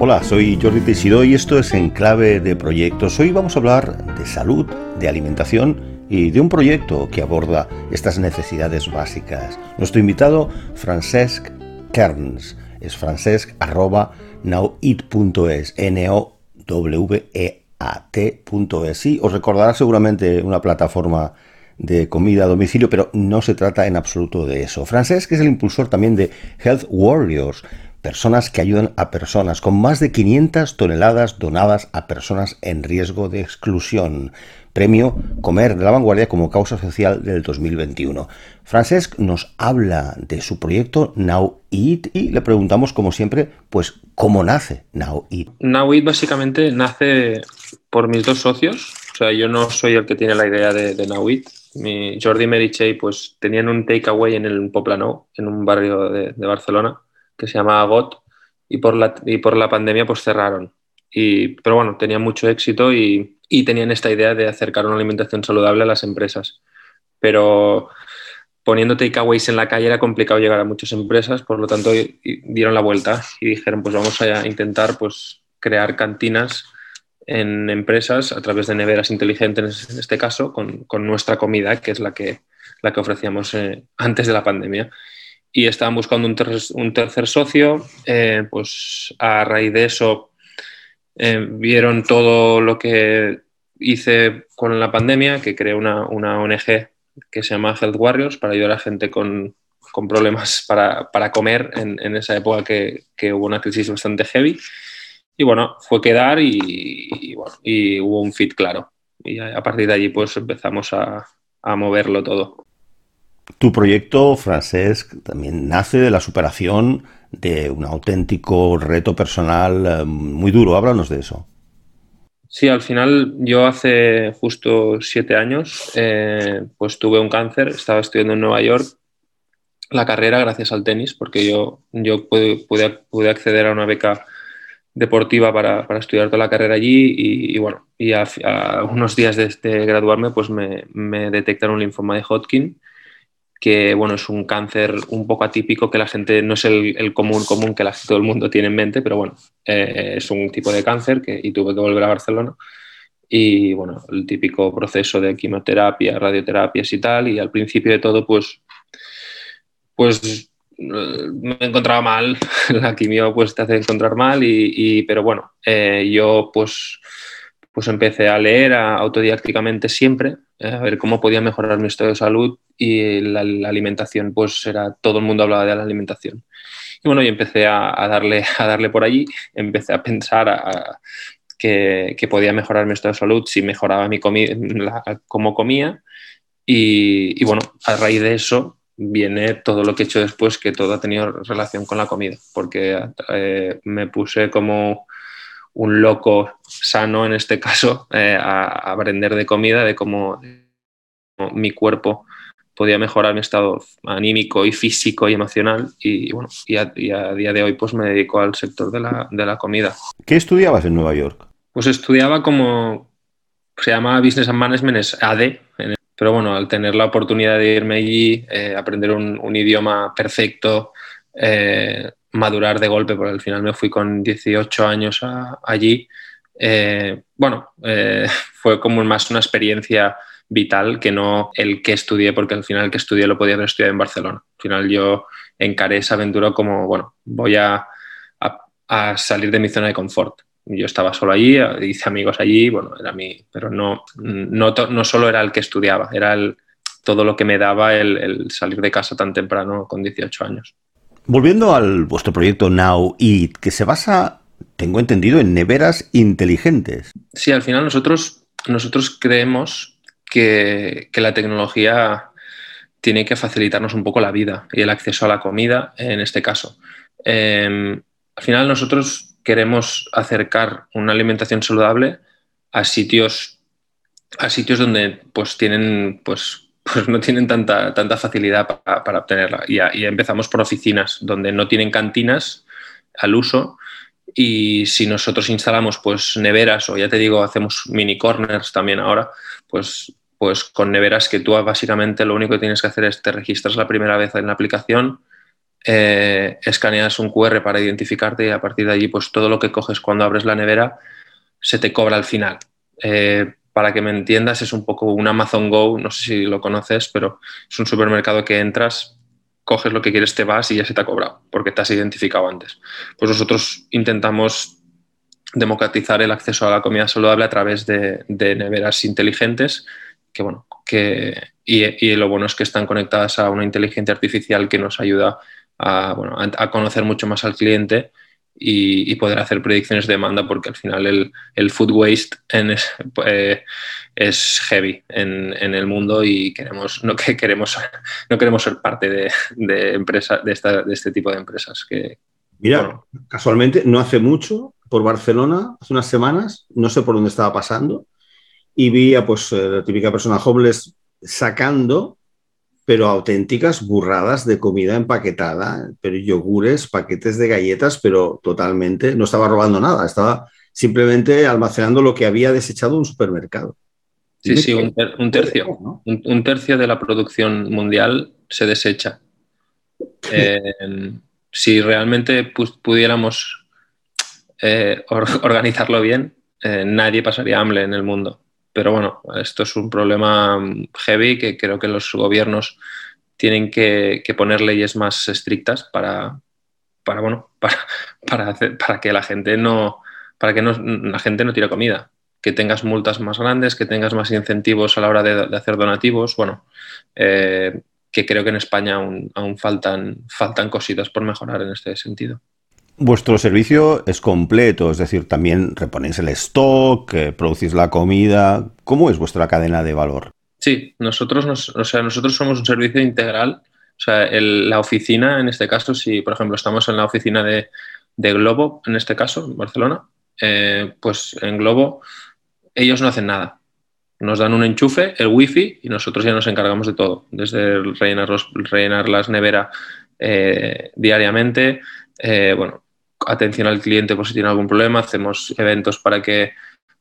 Hola, soy Jordi Teixidó y esto es Enclave de Proyectos. Hoy vamos a hablar de salud, de alimentación y de un proyecto que aborda estas necesidades básicas. Nuestro invitado, Francesc Kerns, es francesc arroba nowit.es, n o w e a t.es. Sí, os recordará seguramente una plataforma de comida a domicilio, pero no se trata en absoluto de eso. Francesc es el impulsor también de Health Warriors, personas que ayudan a personas, con más de 500 toneladas donadas a personas en riesgo de exclusión. Premio Comer de la Vanguardia como causa social del 2021. Francesc nos habla de su proyecto Now Eat y le preguntamos, como siempre, pues, ¿cómo nace Now Eat? Now Eat básicamente nace por mis dos socios. O sea, yo no soy el que tiene la idea de, de Now Eat. Mi Jordi Merichey, pues, tenían un takeaway en el Poplano, en un barrio de, de Barcelona que se llamaba GOT y por la, y por la pandemia pues cerraron. Y, pero bueno, tenían mucho éxito y, y tenían esta idea de acercar una alimentación saludable a las empresas. Pero poniendo takeaways en la calle era complicado llegar a muchas empresas, por lo tanto dieron la vuelta y dijeron pues vamos a intentar pues crear cantinas en empresas a través de neveras inteligentes en este caso con, con nuestra comida que es la que, la que ofrecíamos eh, antes de la pandemia y estaban buscando un, ter un tercer socio. Eh, pues a raíz de eso eh, vieron todo lo que hice con la pandemia, que creé una, una ONG que se llama Health Warriors para ayudar a gente con, con problemas para, para comer en, en, esa época que, que, hubo una crisis bastante heavy. Y bueno, fue quedar y, y, bueno, y hubo un fit claro. Y a, a partir de allí pues empezamos a, a moverlo todo. Tu proyecto, Francesc, también nace de la superación de un auténtico reto personal eh, muy duro. Háblanos de eso. Sí, al final yo hace justo siete años eh, pues tuve un cáncer, estaba estudiando en Nueva York la carrera gracias al tenis, porque yo, yo pude, pude, acceder a una beca deportiva para, para, estudiar toda la carrera allí y, bueno, y a, unos días de, de graduarme pues me, me detectaron un linfoma de Hodgkin que bueno, es un cáncer un poco atípico que la gente no es el, común común que la, todo el mundo tiene en mente, pero bueno, eh, es un tipo de cáncer que, y tuve que volver a Barcelona. Y bueno, el típico proceso de quimioterapia, radioterapias y tal, y al principio de todo, pues, pues me encontraba mal, la quimio pues te hace encontrar mal, y, y pero bueno, eh, yo pues pues empecé a leer a, autodidácticamente siempre, eh, a ver cómo podía mejorar mi estado de salud y la, la, alimentación, pues era, todo el mundo hablaba de la alimentación. Y bueno, y empecé a, a darle, a darle por allí, empecé a pensar a, que, que, podía mejorar mi estado de salud si mejoraba mi comida, la, cómo comía. Y, y bueno, a raíz de eso viene todo lo que he hecho después, que todo ha tenido relación con la comida, porque eh, me puse como un loco sano, en este caso, eh, a, aprender de comida, de cómo, cómo, mi cuerpo podía mejorar mi estado anímico y físico y emocional. Y, bueno, y a, y a día de hoy pues me dedico al sector de la, de la, comida. ¿Qué estudiabas en Nueva York? Pues estudiaba como, se llama Business and Management, es AD, pero bueno, al tener la oportunidad de irme allí, eh, aprender un, un, idioma perfecto, eh, madurar de golpe, porque al final me fui con 18 años a, allí. Eh, bueno, eh, fue como más una experiencia vital que no el que estudié, porque al final el que estudié lo podía haber estudiado en Barcelona. Al final yo encaré esa aventura como, bueno, voy a, a, a salir de mi zona de confort. Yo estaba solo allí, hice amigos allí, bueno, era mi, pero no, no, no solo era el que estudiaba, era el, todo lo que me daba el, el salir de casa tan temprano con 18 años. Volviendo al vuestro proyecto Now Eat, que se basa, tengo entendido, en neveras inteligentes. Sí, al final nosotros, nosotros creemos que, que la tecnología tiene que facilitarnos un poco la vida y el acceso a la comida en este caso. Eh, al final nosotros queremos acercar una alimentación saludable a sitios, a sitios donde pues tienen pues pues no tienen tanta, tanta facilidad para, para obtenerla. Y, empezamos por oficinas donde no tienen cantinas al uso y si nosotros instalamos pues neveras o ya te digo, hacemos mini corners también ahora, pues, pues con neveras que tú básicamente lo único que tienes que hacer es te registras la primera vez en la aplicación, eh, escaneas un QR para identificarte y a partir de allí, pues todo lo que coges cuando abres la nevera se te cobra al final. Eh, para que me entiendas, es un poco un Amazon Go, no sé si lo conoces, pero es un supermercado que entras, coges lo que quieres, te vas y ya se te ha cobrado, porque te has identificado antes. Pues nosotros intentamos democratizar el acceso a la comida saludable a través de, neveras inteligentes, que bueno, que, y, lo bueno es que están conectadas a una inteligencia artificial que nos ayuda a, bueno, a conocer mucho más al cliente y, poder hacer predicciones de demanda porque al final el, food waste es, eh, es heavy en, el mundo y queremos, no, que queremos, no queremos ser parte de, de, empresa, de, esta, de este tipo de empresas. Que, Mira, casualmente no hace mucho por Barcelona, hace unas semanas, no sé por dónde estaba pasando, y vi a pues, eh, la típica persona homeless sacando pero auténticas burradas de comida empaquetada, pero yogures, paquetes de galletas, pero totalmente, no estaba robando nada, estaba simplemente almacenando lo que había desechado un supermercado. Sí, sí, un, tercio. Un, tercio de la producción mundial se desecha. Eh, si realmente pudiéramos eh, organizarlo bien, eh, nadie pasaría hambre en el mundo. Pero bueno, esto es un problema heavy que creo que los gobiernos tienen que, poner leyes más estrictas para, para bueno, para, para, que la gente no, para que la gente no tire comida. Que tengas multas más grandes, que tengas más incentivos a la hora de, hacer donativos. Bueno, eh, que creo que en España aún, aún faltan, faltan cositas por mejorar en este sentido. Vuestro servicio es completo, es decir, también reponéis el stock, eh, producís la comida. ¿Cómo es vuestra cadena de valor? Sí, nosotros, o sea, nosotros somos un servicio integral. O sea, la oficina, en este caso, si por ejemplo estamos en la oficina de, Globo, en este caso, en Barcelona, eh, pues en Globo ellos no hacen nada. Nos dan un enchufe, el wifi, y nosotros ya nos encargamos de todo, desde rellenar, los, rellenar las neveras eh, diariamente, bueno, atención al cliente por si tiene algún problema, hacemos eventos para que,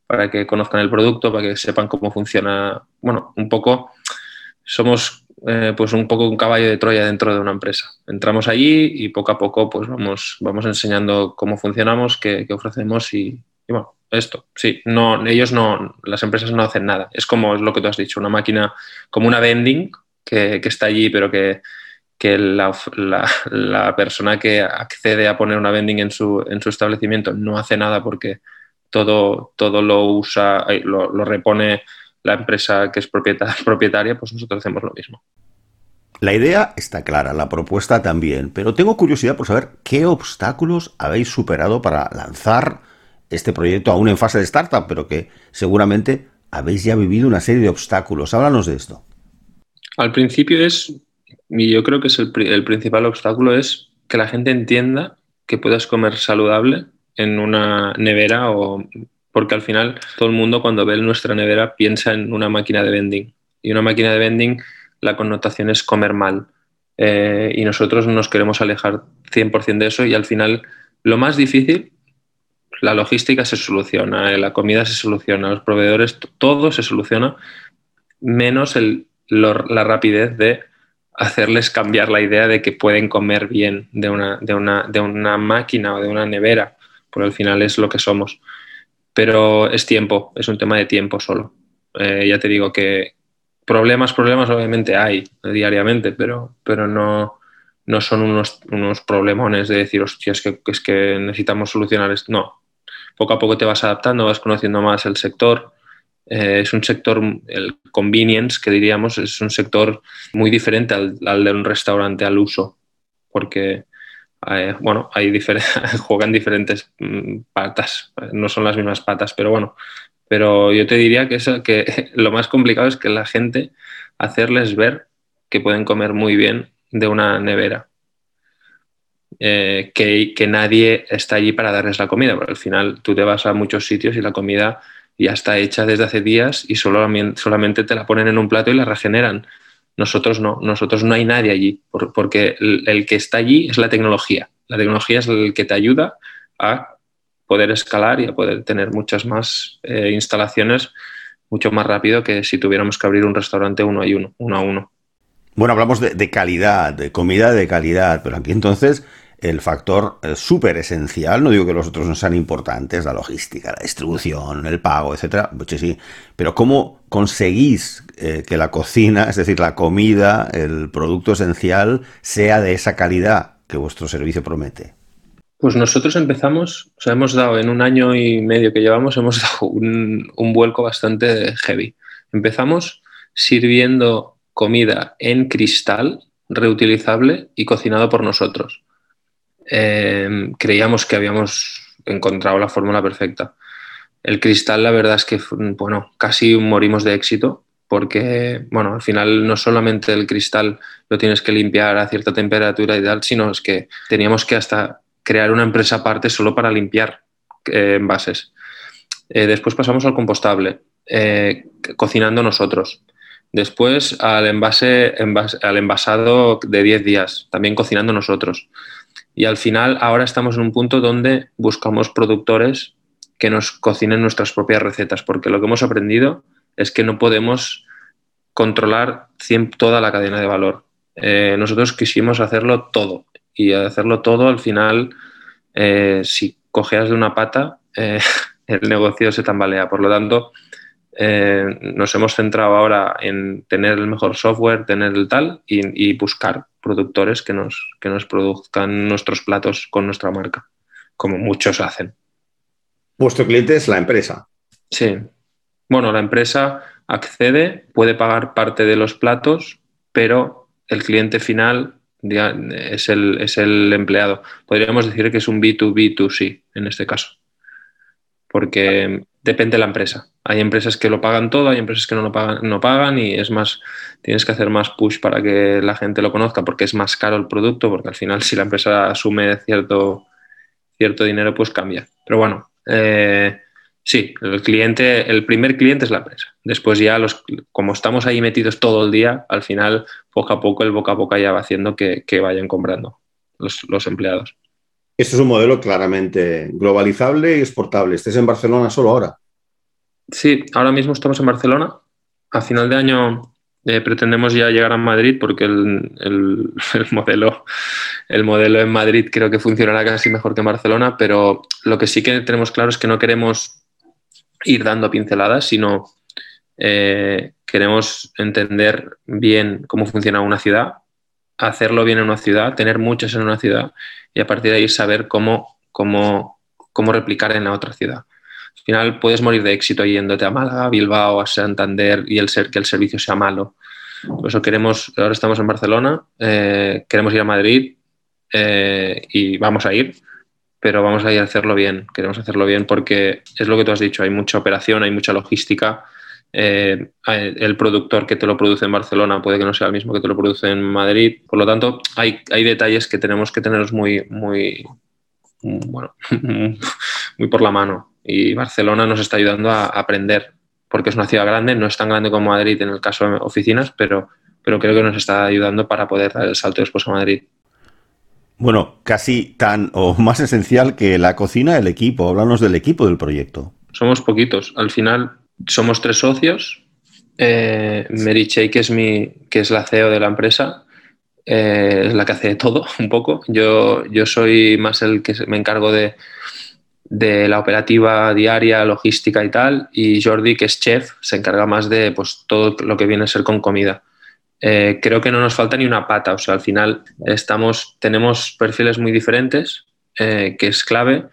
para que conozcan el producto, para que sepan cómo funciona. Bueno, un poco, somos eh, pues un poco un caballo de Troya dentro de una empresa. Entramos allí y poco a poco pues vamos, vamos enseñando cómo funcionamos, qué, ofrecemos y, bueno, esto, sí, no, ellos no, las empresas no hacen nada. Es como es lo que tú has dicho, una máquina, como una vending que, que está allí, pero que, que la, la, persona que accede a poner una vending en su, en su establecimiento no hace nada porque todo, todo lo usa, lo, lo repone la empresa que es propietaria, pues nosotros hacemos lo mismo. La idea está clara, la propuesta también, pero tengo curiosidad por saber qué obstáculos habéis superado para lanzar este proyecto aún en fase de startup, pero que seguramente habéis ya vivido una serie de obstáculos. Háblanos de esto. Al principio es y yo creo que es el, principal obstáculo es que la gente entienda que puedas comer saludable en una nevera o porque al final todo el mundo cuando ve nuestra nevera piensa en una máquina de vending. Y una máquina de vending la connotación es comer mal. Eh, y nosotros nos queremos alejar 100% de eso y al final lo más difícil la logística se soluciona, la comida se soluciona, los proveedores, todo se soluciona menos el, la rapidez de hacerles cambiar la idea de que pueden comer bien de una, de una, de una máquina o de una nevera, porque al final es lo que somos. Pero es tiempo, es un tema de tiempo solo. Eh, ya te digo que problemas, problemas obviamente hay diariamente, pero, pero no, no son unos, unos problemones de decir, hostia, es que, es que necesitamos solucionar esto. No, poco a poco te vas adaptando, vas conociendo más el sector eh, es un sector, el convenience, que diríamos, es un sector muy diferente al, de un restaurante al uso, porque eh, bueno, hay juegan diferentes mm, patas, no son las mismas patas, pero bueno, pero yo te diría que, que lo más complicado es que la gente hacerles ver que pueden comer muy bien de una nevera. Eh, que, que, nadie está allí para darles la comida, porque al final tú te vas a muchos sitios y la comida ya está hecha desde hace días y solo, solamente te la ponen en un plato y la regeneran. Nosotros no, nosotros no hay nadie allí, porque el, que está allí es la tecnología. La tecnología es el que te ayuda a poder escalar y a poder tener muchas más eh, instalaciones mucho más rápido que si tuviéramos que abrir un restaurante uno a uno, uno a uno. Bueno, hablamos de, calidad, de comida de calidad, pero aquí entonces el factor eh, súper esencial, no digo que los otros no sean importantes, la logística, la distribución, el pago, etcétera, pues sí, pero ¿cómo conseguís eh, que la cocina, es decir, la comida, el producto esencial, sea de esa calidad que vuestro servicio promete? Pues nosotros empezamos, o sea, hemos dado en un año y medio que llevamos, hemos dado un, un vuelco bastante heavy. Empezamos sirviendo comida en cristal, reutilizable y cocinado por nosotros. Eh, creíamos que habíamos encontrado la fórmula perfecta. El cristal, la verdad es que, bueno, casi morimos de éxito porque, bueno, al final no solamente el cristal lo tienes que limpiar a cierta temperatura y tal, sino es que teníamos que hasta crear una empresa aparte solo para limpiar eh, envases. Eh, después pasamos al compostable, cocinando nosotros. Después al, envase, al envasado de 10 días, también cocinando nosotros. Y al final ahora estamos en un punto donde buscamos productores que nos cocinen nuestras propias recetas, porque lo que hemos aprendido es que no podemos controlar toda la cadena de valor. Eh, nosotros quisimos hacerlo todo y hacerlo todo al final, eh, si cojeas de una pata, eh, el negocio se tambalea. Por lo tanto, nos hemos centrado ahora en tener el mejor software, tener el tal y, buscar productores que nos, que nos produzcan nuestros platos con nuestra marca, como muchos hacen. Vuestro cliente es la empresa. Sí. Bueno, la empresa accede, puede pagar parte de los platos, pero el cliente final es el, es el empleado. Podríamos decir que es un B2B2C en este caso. Porque depende de la empresa. Hay empresas que lo pagan todo, hay empresas que no lo pagan, no pagan y es más, tienes que hacer más push para que la gente lo conozca porque es más caro el producto, porque al final si la empresa asume cierto, cierto dinero, pues cambia. Pero bueno, eh, sí, el cliente, el primer cliente es la empresa. Después ya los, como estamos ahí metidos todo el día, al final poco a poco el boca a boca ya va haciendo que, vayan comprando los, los empleados. Esto es un modelo claramente globalizable y exportable. ¿Estés en Barcelona solo ahora? Sí, ahora mismo estamos en Barcelona. A final de año eh, pretendemos ya llegar a Madrid porque el, modelo, el modelo en Madrid creo que funcionará casi mejor que en Barcelona, pero lo que sí que tenemos claro es que no queremos ir dando pinceladas, sino eh, queremos entender bien cómo funciona una ciudad, hacerlo bien en una ciudad, tener muchas en una ciudad y a partir de ahí saber cómo, cómo, cómo replicar en la otra ciudad. Al final puedes morir de éxito yéndote a Málaga, Bilbao, a Santander y el ser que el servicio sea malo. Por eso queremos, ahora estamos en Barcelona, eh, queremos ir a Madrid eh, y vamos a ir, pero vamos a ir a hacerlo bien. Queremos hacerlo bien porque es lo que tú has dicho, hay mucha operación, hay mucha logística. Eh, el productor que te lo produce en Barcelona puede que no sea el mismo que te lo produce en Madrid. Por lo tanto, hay, hay detalles que tenemos que tenerlos muy, muy, bueno, muy por la mano. Y Barcelona nos está ayudando a aprender, porque es una ciudad grande, no es tan grande como Madrid en el caso de oficinas, pero, pero creo que nos está ayudando para poder dar el salto después a Madrid. Bueno, casi tan o más esencial que la cocina, el equipo. Háblanos del equipo del proyecto. Somos poquitos. Al final somos tres socios. Eh, Mary Che, que es, mi, que es la CEO de la empresa, eh, es la que hace todo un poco. Yo, yo soy más el que me encargo de, de, la operativa diaria, logística y tal, y Jordi, que es chef, se encarga más de pues, todo lo que viene a ser con comida. Eh, creo que no nos falta ni una pata, o sea, al final estamos, tenemos perfiles muy diferentes, eh, que es clave,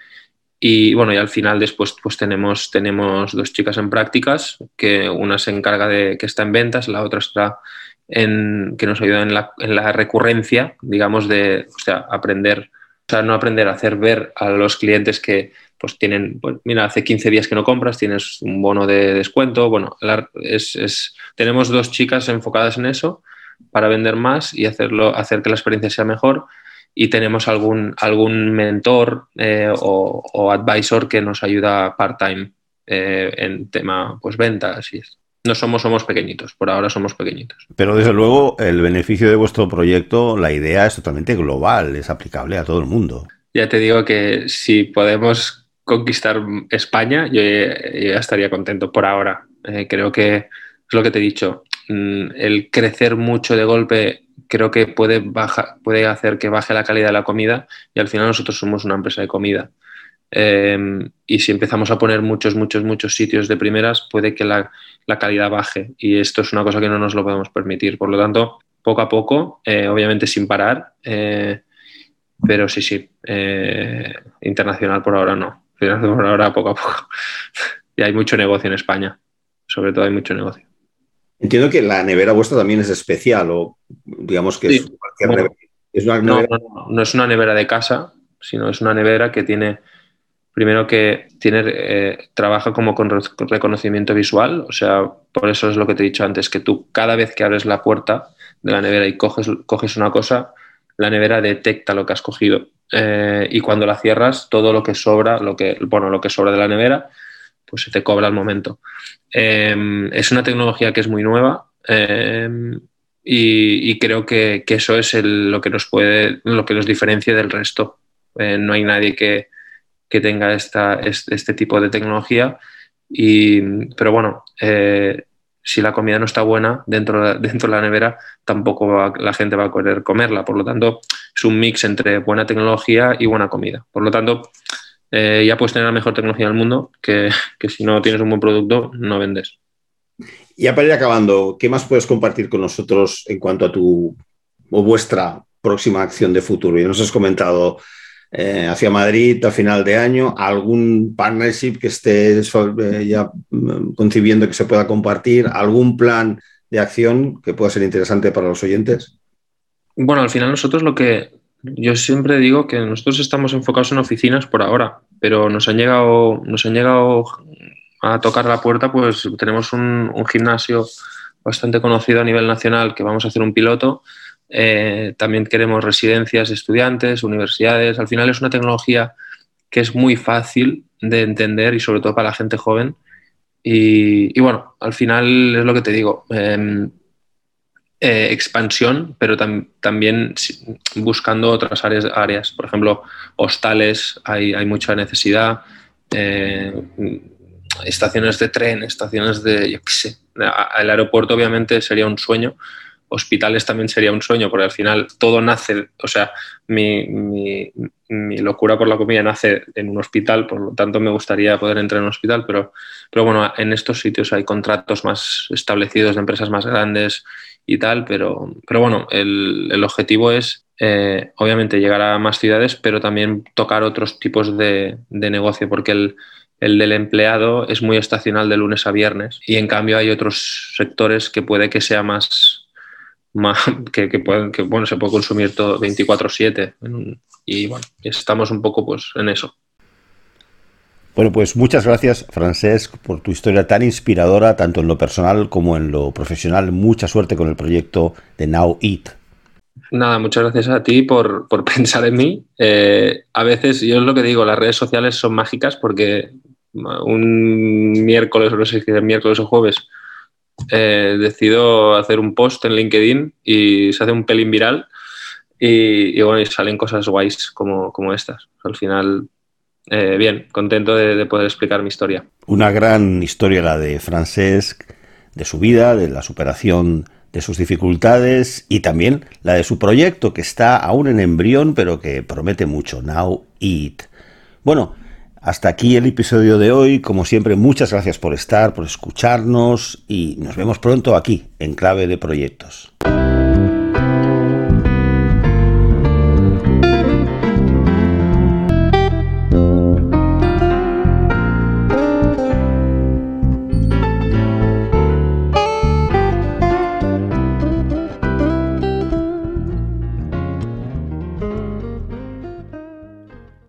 y bueno, y al final después pues tenemos, tenemos dos chicas en prácticas, que una se encarga de que está en ventas, la otra está que nos ayuda en la, recurrencia, digamos, de aprender, o sea, no aprender a hacer ver a los clientes que pues tienen, pues, mira, hace 15 días que no compras, tienes un bono de descuento, bueno, es, tenemos dos chicas enfocadas en eso para vender más y hacerlo, hacer que la experiencia sea mejor y tenemos algún, algún mentor eh, o, advisor que nos ayuda part-time eh, en tema pues ventas y esto no somos, somos pequeñitos, por ahora somos pequeñitos. Pero desde luego el beneficio de vuestro proysto, la idea es totalmente global, es aplicable a todo el mundo. Ya te digo que si podemos conquistar España, yo, ya estaría contento por ahora. Eh, creo que es lo que te he dicho. mm, el crecer mucho de golpe creo que puede, baja, puede hacer que baje la calidad de la comida y al final nosotros somos una empresa de comida. Em, y si empezamos a poner muchos, muchos, muchos sitios de primeras, puede que la, la, calidad baje. Y esto es una cosa que no nos lo podemos permitir. Por lo tanto, poco a poco, eh, obviamente sin parar, eh, pero sí, sí, eh, internacional por ahora no. Ahora poco a poco. y hay mucho negocio en España. Sobre todo hay mucho negocio. Entiendo que la nevera vuestra también es especial o digamos que es cualquier Es una nevera... No, no, no, es una nevera de casa, sino es una nevera que tiene, primero que tiene, eh, trabaja como con reconocimiento visual, o sea, por eso es lo que te he dicho antes, que tú cada vez que abres la puerta de la nevera y coges, coges una cosa, la nevera detecta lo que has cogido. Eh, y cuando la cierras, todo lo que sobra, lo que, bueno, lo que sobra de la nevera, pues se te cobra al momento. Em, es una tecnología que es muy nueva em, y, creo que, eso es lo que nos puede, lo que nos diferencia del resto. Eh, no hay nadie que, tenga esta, este, tipo de tecnología. Y, pero bueno, eh, si la comida no está buena dentro de, dentro de la nevera, tampoco la gente va a querer comerla. Por lo tanto, es un mix entre buena tecnología y buena comida. Por lo tanto, eh, ya puedes tener la mejor tecnología del mundo, que, si no tienes un buen producto, no vendes. Ya para ir acabando, ¿qué más puedes compartir con nosotros en cuanto a tu o vuestra próxima acción de futuro? Ya nos has comentado eh, hacia Madrid a final de año, algún partnership que estés eh, ya mm, concibiendo que se pueda compartir, algún plan de acción que pueda ser interesante para los oyentes. Bueno, al final nosotros lo que, yo siempre digo que nosotros estamos enfocados en oficinas por ahora, pero nos han llegado, nos han llegado a tocar la puerta, pues tenemos un, gimnasio bastante conocido a nivel nacional que vamos a hacer un piloto. Eh, también queremos residencias de estudiantes, universidades. Al final es una tecnología que es muy fácil de entender y sobre todo para la gente joven. Y, bueno, al final es lo que te digo. Em, eh, expansión, pero también buscando otras áreas, áreas. Por ejemplo, hostales, hay, hay mucha necesidad. Eh, estaciones de tren, estaciones de, yo qué sé, el aeropuerto obviamente sería un sueño, hospitales también sería un sueño, porque al final todo nace, o sea, mi, locura por la comida nace en un hospital, por lo tanto me gustaría poder entrar en un hospital, pero, pero bueno, en estos sitios hay contratos más establecidos de empresas más grandes y tal, pero, pero bueno, el, el objetivo es eh, obviamente llegar a más ciudades, pero también tocar otros tipos de, de negocio, porque el, el del empleado es muy estacional de lunes a viernes y en cambio hay otros sectores que puede que sea más, más que, que, pueden, que bueno, se puede consumir todo 24/7 y bueno, estamos un poco pues en eso. Bueno, pues muchas gracias, Francesc, por tu historia tan inspiradora, tanto en lo personal como en lo profesional. Mucha suerte con el proyecto de Now Eat. Nada, muchas gracias a ti por, por pensar en mí. Eh, a veces, yo es lo que digo, las redes sociales son mágicas porque un miércoles, o no sé si es miércoles o jueves, eh, decido hacer un post en LinkedIn y se hace un pelín viral y, bueno, y salen cosas guays como, como estas. Al final eh, bien, contento de, poder explicar mi historia. Una gran historia la de Francesc, de su vida, de la superación de sus dificultades y también la de su proyecto que está aún en embrión pero que promete mucho, Now Eat. Bueno, hasta aquí el episodio de hoy. Como siempre, muchas gracias por estar, por escucharnos y nos vemos pronto aquí en Clave de Proyectos.